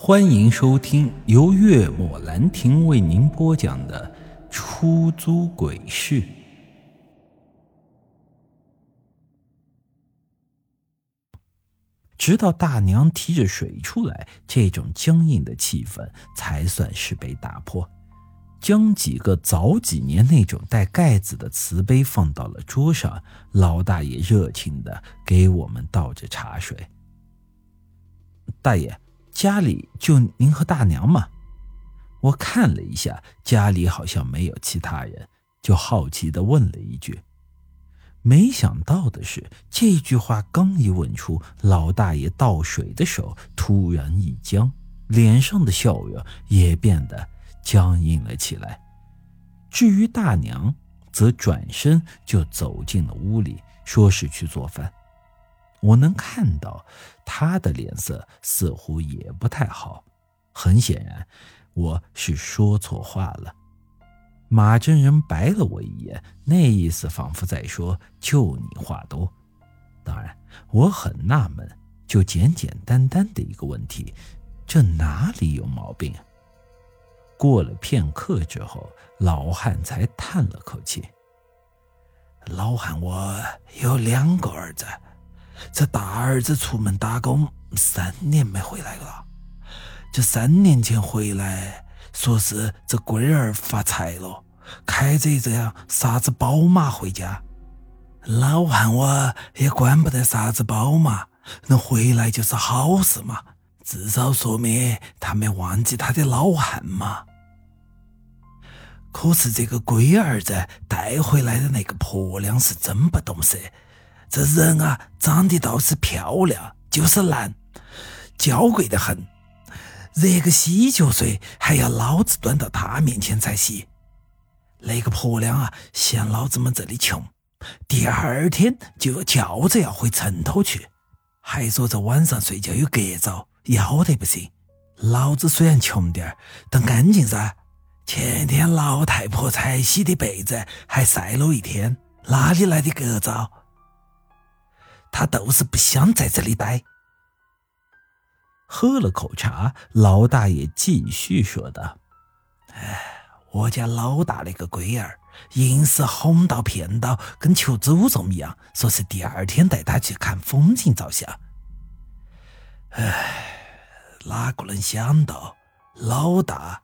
欢迎收听由月末兰亭为您播讲的《出租鬼市》。直到大娘提着水出来，这种僵硬的气氛才算是被打破。将几个早几年那种带盖子的瓷杯放到了桌上，老大爷热情的给我们倒着茶水。大爷。家里就您和大娘吗？我看了一下，家里好像没有其他人，就好奇的问了一句。没想到的是，这句话刚一问出，老大爷倒水的手突然一僵，脸上的笑容也变得僵硬了起来。至于大娘，则转身就走进了屋里，说是去做饭。我能看到他的脸色似乎也不太好，很显然，我是说错话了。马真人白了我一眼，那意思仿佛在说：“就你话多。”当然，我很纳闷，就简简单单的一个问题，这哪里有毛病？啊过了片刻之后，老汉才叹了口气：“老汉，我有两个儿子。”这大儿子出门打工三年没回来了，这三年前回来，说是这龟儿发财了，开着这样啥子宝马回家。老汉我也管不得啥子宝马，能回来就是好事嘛，至少说明他没忘记他的老汉嘛。可是这个龟儿子带回来的那个婆娘是真不懂事。这人啊，长得倒是漂亮，就是懒，娇贵的很。热个洗脚水还要老子端到他面前才洗。那个婆娘啊，嫌老子们这里穷，第二天就叫着要回城头去，还说这晚上睡觉有隔噪，要得不行。老子虽然穷点儿，但干净噻。前天老太婆才洗的被子还晒了一天，哪里来的隔噪？他都是不想在这里待。喝了口茶，老大爷继续说道：“哎，我家老大那个龟儿，硬是哄到骗到，跟求祖宗一样，说是第二天带他去看风景照相。哎，哪个能想到，老大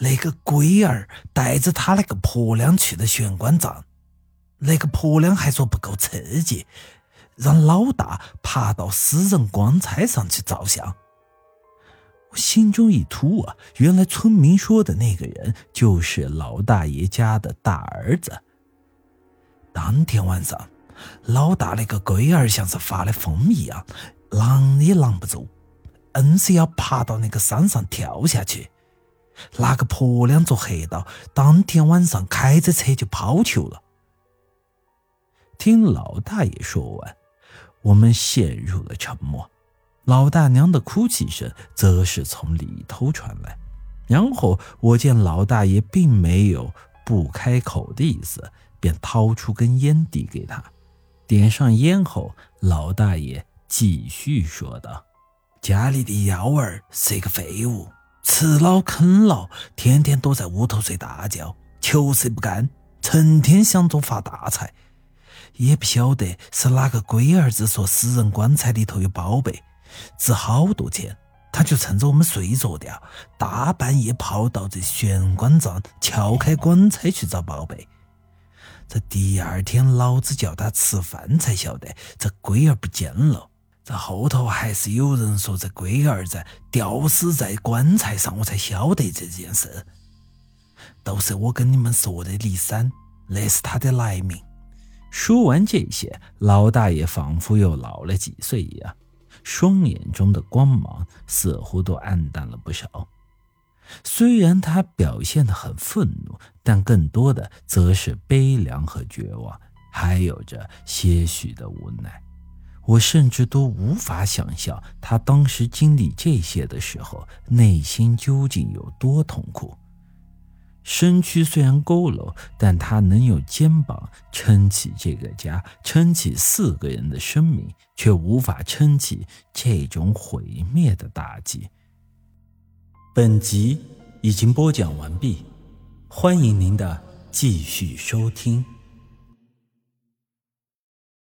那个龟儿带着他那个婆娘去的玄关站，那个婆娘还说不够刺激。”让老大爬到私人棺材上去照相，我心中一突啊！原来村民说的那个人就是老大爷家的大儿子。当天晚上，老大那个龟儿像是发了疯一样，拦也拦不住，硬是要爬到那个山上跳下去。那个婆娘做黑道，当天晚上开着车就跑去了。听老大爷说完。我们陷入了沉默，老大娘的哭泣声则是从里头传来。然后我见老大爷并没有不开口的意思，便掏出根烟递给他。点上烟后，老大爷继续说道：“家里的幺儿是个废物，吃老啃老，天天躲在屋头睡大觉，求事不干，成天想着发大财。”也不晓得是哪个龟儿子说死人棺材里头有宝贝，值好多钱，他就趁着我们睡着的，大半夜跑到这玄关站撬开棺材去找宝贝。这第二天老子叫他吃饭才晓得这龟儿不见了。这后头还是有人说这龟儿子吊死在棺材上，我才晓得这件事。都是我跟你们说的李三，那是他的来名。说完这些，老大爷仿佛又老了几岁一样，双眼中的光芒似乎都暗淡了不少。虽然他表现得很愤怒，但更多的则是悲凉和绝望，还有着些许的无奈。我甚至都无法想象他当时经历这些的时候，内心究竟有多痛苦。身躯虽然佝偻，但他能用肩膀撑起这个家，撑起四个人的生命，却无法撑起这种毁灭的打击。本集已经播讲完毕，欢迎您的继续收听。